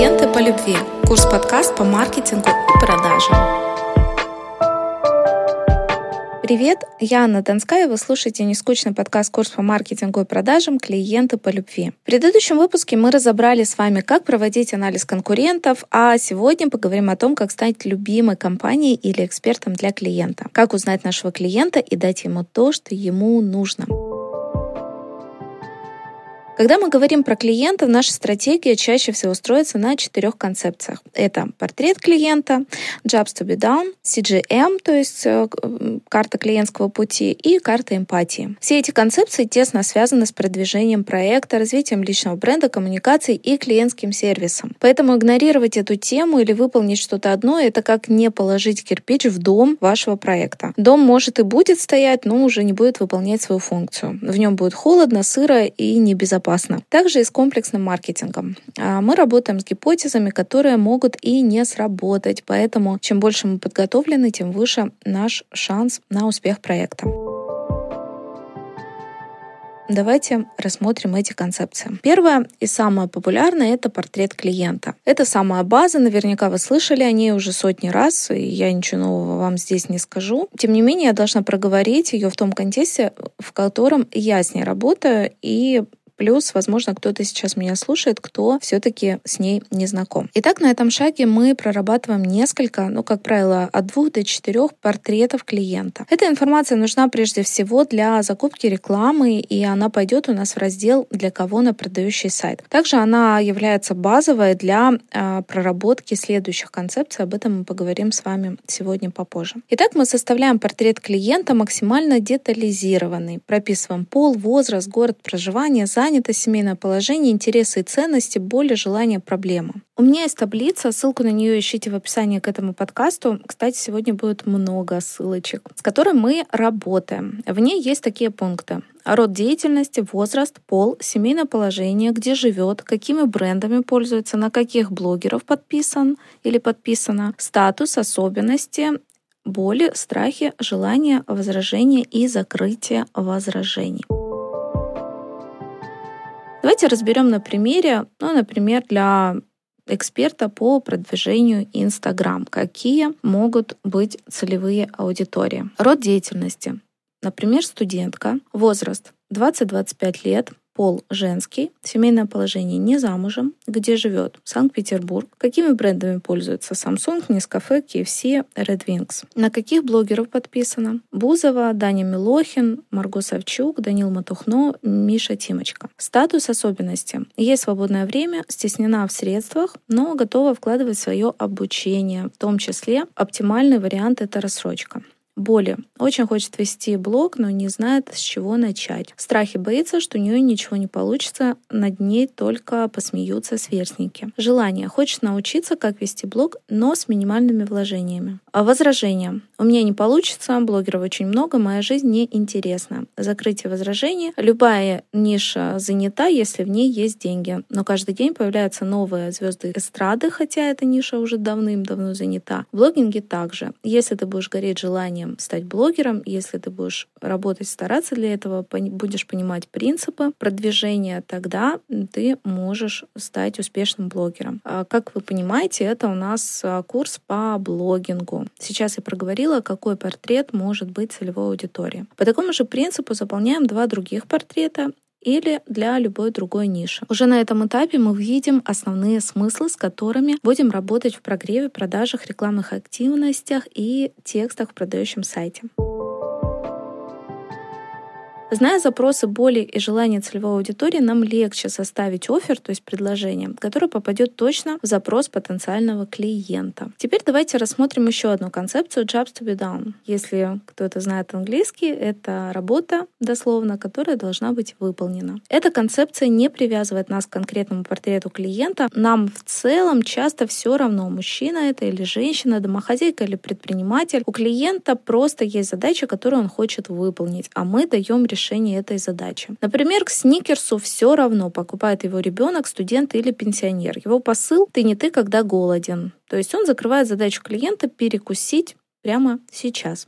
Клиенты по любви. Курс-подкаст по маркетингу и продажам. Привет, я Анна Донская, вы слушаете нескучный подкаст «Курс по маркетингу и продажам. Клиенты по любви». В предыдущем выпуске мы разобрали с вами, как проводить анализ конкурентов, а сегодня поговорим о том, как стать любимой компанией или экспертом для клиента, как узнать нашего клиента и дать ему то, что ему нужно. Когда мы говорим про клиента, наша стратегия чаще всего строится на четырех концепциях. Это портрет клиента, jobs to be done, CGM, то есть э, карта клиентского пути и карта эмпатии. Все эти концепции тесно связаны с продвижением проекта, развитием личного бренда, коммуникацией и клиентским сервисом. Поэтому игнорировать эту тему или выполнить что-то одно — это как не положить кирпич в дом вашего проекта. Дом может и будет стоять, но уже не будет выполнять свою функцию. В нем будет холодно, сыро и небезопасно безопасно. Также и с комплексным маркетингом. А, мы работаем с гипотезами, которые могут и не сработать, поэтому чем больше мы подготовлены, тем выше наш шанс на успех проекта. Давайте рассмотрим эти концепции. Первая и самая популярная — это портрет клиента. Это самая база, наверняка вы слышали о ней уже сотни раз, и я ничего нового вам здесь не скажу. Тем не менее, я должна проговорить ее в том контексте, в котором я с ней работаю, и Плюс, возможно, кто-то сейчас меня слушает, кто все-таки с ней не знаком. Итак, на этом шаге мы прорабатываем несколько, ну, как правило, от двух до четырех портретов клиента. Эта информация нужна прежде всего для закупки рекламы, и она пойдет у нас в раздел «Для кого на продающий сайт». Также она является базовой для э, проработки следующих концепций. Об этом мы поговорим с вами сегодня попозже. Итак, мы составляем портрет клиента максимально детализированный. Прописываем пол, возраст, город проживания, занятость, занятость, семейное положение, интересы и ценности, боли, желания, проблемы. У меня есть таблица, ссылку на нее ищите в описании к этому подкасту. Кстати, сегодня будет много ссылочек, с которой мы работаем. В ней есть такие пункты. Род деятельности, возраст, пол, семейное положение, где живет, какими брендами пользуется, на каких блогеров подписан или подписана, статус, особенности, боли, страхи, желания, возражения и закрытие возражений. Давайте разберем на примере, ну, например, для эксперта по продвижению Инстаграм. Какие могут быть целевые аудитории? Род деятельности. Например, студентка, возраст 20-25 лет, пол женский, семейное положение не замужем, где живет Санкт-Петербург, какими брендами пользуется Samsung, Nescafe, KFC, Red Wings, на каких блогеров подписано Бузова, Даня Милохин, Марго Савчук, Данил Матухно, Миша Тимочка. Статус особенности. Есть свободное время, стеснена в средствах, но готова вкладывать свое обучение, в том числе оптимальный вариант — это рассрочка боли. Очень хочет вести блог, но не знает, с чего начать. В страхе боится, что у нее ничего не получится, над ней только посмеются сверстники. Желание. Хочет научиться, как вести блог, но с минимальными вложениями. А возражение. У меня не получится, блогеров очень много, моя жизнь не интересна. Закрытие возражений. Любая ниша занята, если в ней есть деньги. Но каждый день появляются новые звезды эстрады, хотя эта ниша уже давным-давно занята. В блогинге также. Если ты будешь гореть желанием стать блогером, если ты будешь работать, стараться для этого, будешь понимать принципы продвижения, тогда ты можешь стать успешным блогером. А, как вы понимаете, это у нас а, курс по блогингу. Сейчас я проговорила, какой портрет может быть целевой аудитории. По такому же принципу заполняем два других портрета или для любой другой ниши. Уже на этом этапе мы видим основные смыслы, с которыми будем работать в прогреве, продажах, рекламных активностях и текстах в продающем сайте. Зная запросы, боли и желания целевой аудитории, нам легче составить офер, то есть предложение, которое попадет точно в запрос потенциального клиента. Теперь давайте рассмотрим еще одну концепцию jobs to be done. Если кто-то знает английский, это работа, дословно, которая должна быть выполнена. Эта концепция не привязывает нас к конкретному портрету клиента. Нам в целом часто все равно, мужчина это или женщина, домохозяйка или предприниматель. У клиента просто есть задача, которую он хочет выполнить, а мы даем решение решении этой задачи. Например, к сникерсу все равно, покупает его ребенок, студент или пенсионер. Его посыл «ты не ты, когда голоден». То есть он закрывает задачу клиента перекусить прямо сейчас.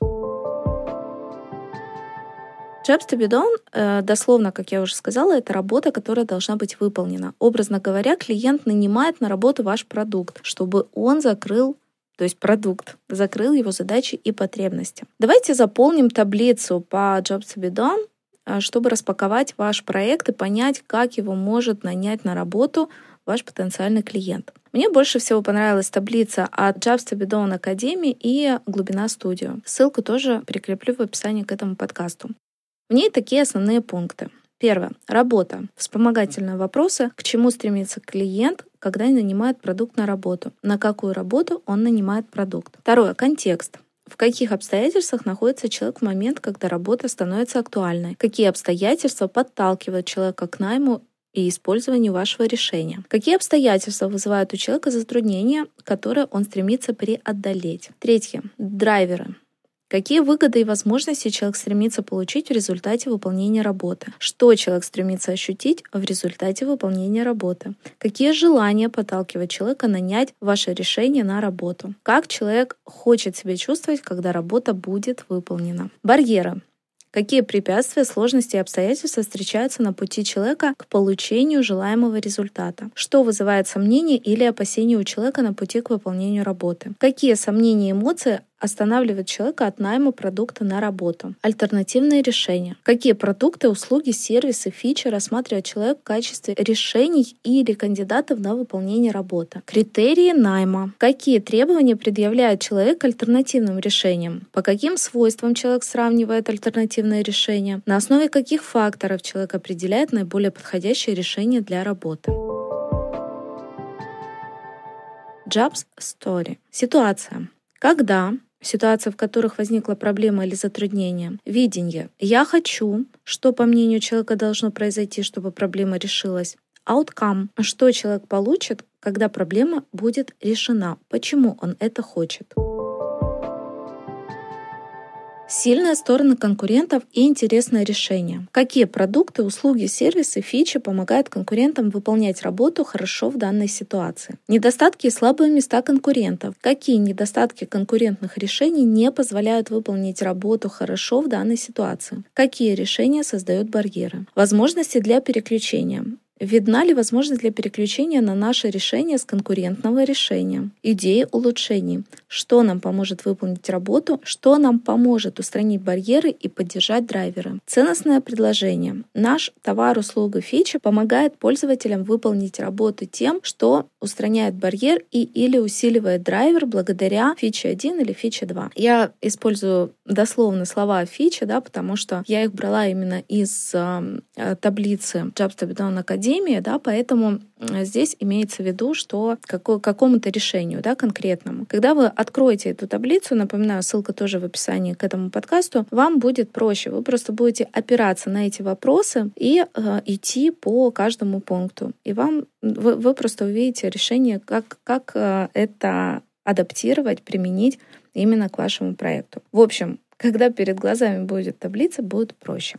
Jobs to be done, дословно, как я уже сказала, это работа, которая должна быть выполнена. Образно говоря, клиент нанимает на работу ваш продукт, чтобы он закрыл то есть продукт, закрыл его задачи и потребности. Давайте заполним таблицу по Jobs to be done, чтобы распаковать ваш проект и понять, как его может нанять на работу ваш потенциальный клиент. Мне больше всего понравилась таблица от Jobs to be Done Академии и Глубина Студио. Ссылку тоже прикреплю в описании к этому подкасту. В ней такие основные пункты. Первое. Работа. Вспомогательные вопросы. К чему стремится клиент, когда нанимает продукт на работу? На какую работу он нанимает продукт? Второе. Контекст. В каких обстоятельствах находится человек в момент, когда работа становится актуальной? Какие обстоятельства подталкивают человека к найму и использованию вашего решения. Какие обстоятельства вызывают у человека затруднения, которые он стремится преодолеть? Третье. Драйверы. Какие выгоды и возможности человек стремится получить в результате выполнения работы? Что человек стремится ощутить в результате выполнения работы? Какие желания подталкивают человека нанять ваше решение на работу? Как человек хочет себя чувствовать, когда работа будет выполнена? Барьеры. Какие препятствия, сложности и обстоятельства встречаются на пути человека к получению желаемого результата? Что вызывает сомнения или опасения у человека на пути к выполнению работы? Какие сомнения и эмоции останавливает человека от найма продукта на работу. Альтернативные решения. Какие продукты, услуги, сервисы, фичи рассматривает человек в качестве решений или кандидатов на выполнение работы. Критерии найма. Какие требования предъявляет человек к альтернативным решениям? По каким свойствам человек сравнивает альтернативные решения? На основе каких факторов человек определяет наиболее подходящее решение для работы? Jobs Story. Ситуация. Когда ситуации, в которых возникла проблема или затруднение. Видение. Я хочу, что, по мнению человека, должно произойти, чтобы проблема решилась. Outcome. Что человек получит, когда проблема будет решена. Почему он это хочет. Сильные стороны конкурентов и интересное решение. Какие продукты, услуги, сервисы, фичи помогают конкурентам выполнять работу хорошо в данной ситуации? Недостатки и слабые места конкурентов. Какие недостатки конкурентных решений не позволяют выполнить работу хорошо в данной ситуации? Какие решения создают барьеры? Возможности для переключения. Видна ли возможность для переключения на наше решение с конкурентного решения? Идеи улучшений. Что нам поможет выполнить работу? Что нам поможет устранить барьеры и поддержать драйверы? Ценностное предложение. Наш товар, услуга, фича помогает пользователям выполнить работу тем, что устраняет барьер и или усиливает драйвер благодаря фиче 1 или фиче 2. Я использую дословно слова фича, да, потому что я их брала именно из э, таблицы Jobs Academy, академии, да, поэтому здесь имеется в виду, что какому-то решению да, конкретному. Когда вы откроете эту таблицу, напоминаю, ссылка тоже в описании к этому подкасту, вам будет проще. Вы просто будете опираться на эти вопросы и э, идти по каждому пункту. И вам вы, вы просто увидите решение, как, как э, это адаптировать, применить именно к вашему проекту. В общем, когда перед глазами будет таблица, будет проще.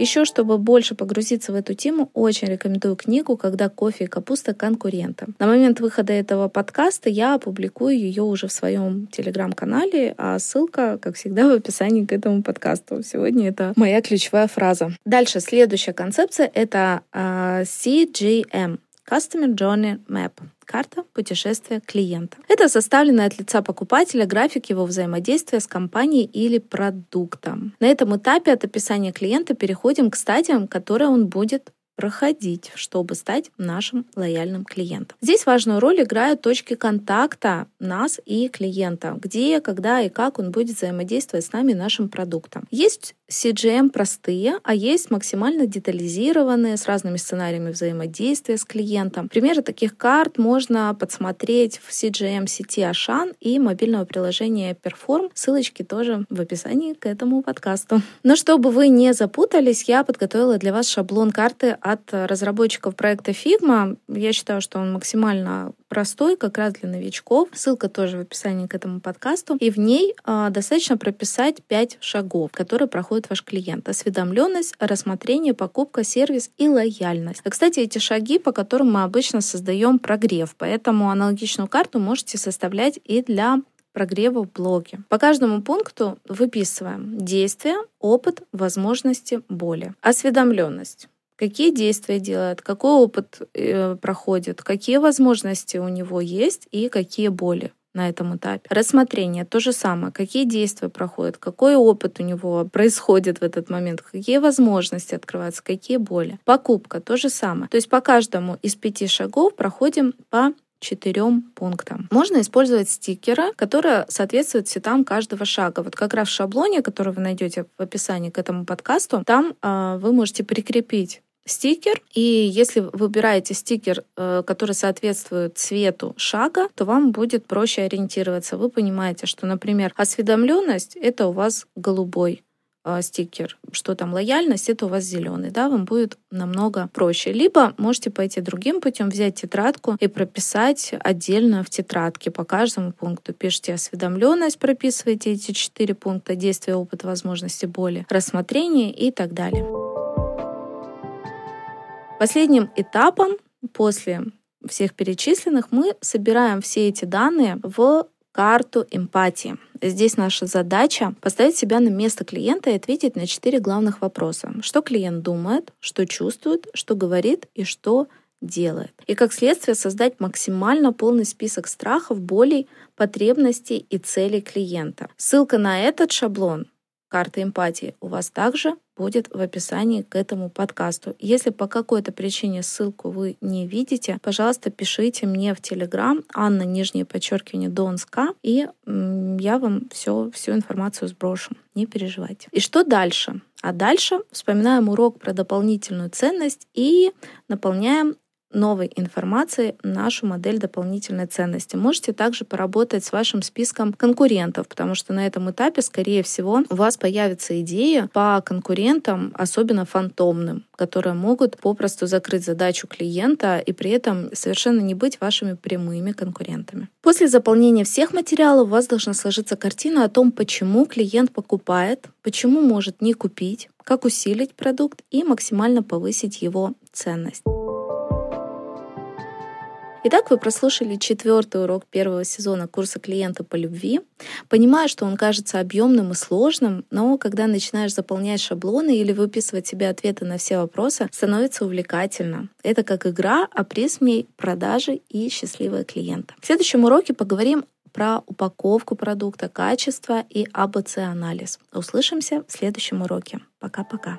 Еще, чтобы больше погрузиться в эту тему, очень рекомендую книгу «Когда кофе и капуста конкуренты». На момент выхода этого подкаста я опубликую ее уже в своем телеграм-канале, а ссылка, как всегда, в описании к этому подкасту. Сегодня это моя ключевая фраза. Дальше, следующая концепция — это uh, а, CGM — Customer Journey Map карта путешествия клиента. Это составленный от лица покупателя график его взаимодействия с компанией или продуктом. На этом этапе от описания клиента переходим к стадиям, которые он будет проходить, чтобы стать нашим лояльным клиентом. Здесь важную роль играют точки контакта нас и клиента, где, когда и как он будет взаимодействовать с нами, нашим продуктом. Есть CGM простые, а есть максимально детализированные с разными сценариями взаимодействия с клиентом. Примеры таких карт можно подсмотреть в CGM сети Ашан и мобильного приложения Perform. Ссылочки тоже в описании к этому подкасту. Но чтобы вы не запутались, я подготовила для вас шаблон карты от разработчиков проекта Figma. Я считаю, что он максимально простой, как раз для новичков. Ссылка тоже в описании к этому подкасту. И в ней э, достаточно прописать 5 шагов, которые проходит ваш клиент. Осведомленность, рассмотрение, покупка, сервис и лояльность. Кстати, эти шаги, по которым мы обычно создаем прогрев, поэтому аналогичную карту можете составлять и для прогрева в блоге. По каждому пункту выписываем действия, опыт, возможности, боли. Осведомленность какие действия делает, какой опыт э, проходит, какие возможности у него есть и какие боли на этом этапе. Рассмотрение то же самое. Какие действия проходят, какой опыт у него происходит в этот момент, какие возможности открываются, какие боли. Покупка то же самое. То есть по каждому из пяти шагов проходим по четырем пунктам. Можно использовать стикеры, которые соответствуют цветам каждого шага. Вот как раз в шаблоне, который вы найдете в описании к этому подкасту, там э, вы можете прикрепить стикер, и если вы выбираете стикер, э, который соответствует цвету шага, то вам будет проще ориентироваться. Вы понимаете, что, например, осведомленность это у вас голубой э, стикер, что там лояльность, это у вас зеленый, да, вам будет намного проще. Либо можете пойти другим путем, взять тетрадку и прописать отдельно в тетрадке по каждому пункту. Пишите осведомленность, прописывайте эти четыре пункта, действия, опыт, возможности, боли, рассмотрение и так далее. Последним этапом после всех перечисленных мы собираем все эти данные в карту эмпатии. Здесь наша задача поставить себя на место клиента и ответить на четыре главных вопроса. Что клиент думает, что чувствует, что говорит и что делает. И как следствие создать максимально полный список страхов, болей, потребностей и целей клиента. Ссылка на этот шаблон карты эмпатии у вас также будет в описании к этому подкасту. Если по какой-то причине ссылку вы не видите, пожалуйста, пишите мне в Телеграм Анна, нижнее подчеркивание, Донска, и я вам все, всю информацию сброшу. Не переживайте. И что дальше? А дальше вспоминаем урок про дополнительную ценность и наполняем новой информации нашу модель дополнительной ценности. Можете также поработать с вашим списком конкурентов, потому что на этом этапе, скорее всего, у вас появится идея по конкурентам, особенно фантомным, которые могут попросту закрыть задачу клиента и при этом совершенно не быть вашими прямыми конкурентами. После заполнения всех материалов у вас должна сложиться картина о том, почему клиент покупает, почему может не купить, как усилить продукт и максимально повысить его ценность. Итак, вы прослушали четвертый урок первого сезона курса клиента по любви. Понимаю, что он кажется объемным и сложным, но когда начинаешь заполнять шаблоны или выписывать себе ответы на все вопросы, становится увлекательно. Это как игра о призме продажи и счастливого клиента. В следующем уроке поговорим про упаковку продукта, качество и АБЦ-анализ. Услышимся в следующем уроке. Пока-пока.